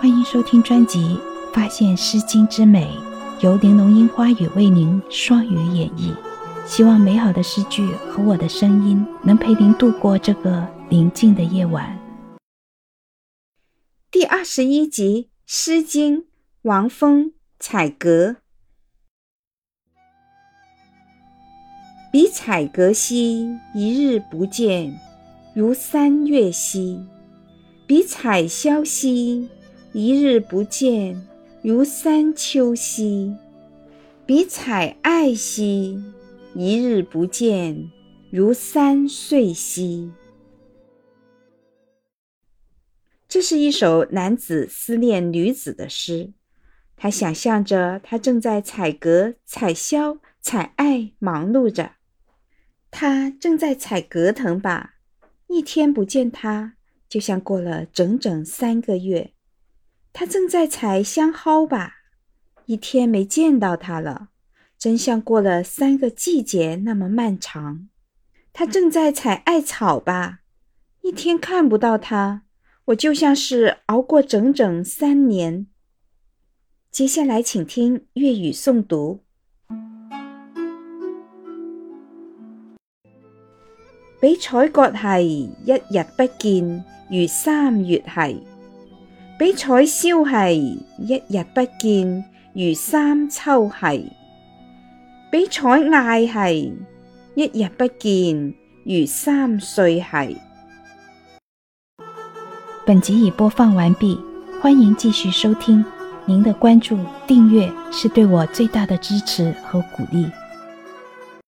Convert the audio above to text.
欢迎收听专辑《发现诗经之美》，由玲珑樱花雨为您双语演绎。希望美好的诗句和我的声音能陪您度过这个宁静的夜晚。第二十一集《诗经》，王风《采阁》。比采阁兮，一日不见，如三月兮；比采萧兮，一日不见，如三秋兮；比采艾兮。一日不见，如三岁兮。这是一首男子思念女子的诗。他想象着他正在采葛、采萧、采艾，忙碌着。他正在采葛藤吧？一天不见他，就像过了整整三个月。他正在采香蒿吧？一天没见到他了。真像过了三个季节那么漫长。他正在采艾草吧？一天看不到他，我就像是熬过整整三年。接下来，请听粤语诵读：比采割系一日不见，如三月系；比彩消系一日不见，如三秋系。比彩艾系一日不见，如三岁系。本集已播放完毕，欢迎继续收听。您的关注、订阅是对我最大的支持和鼓励。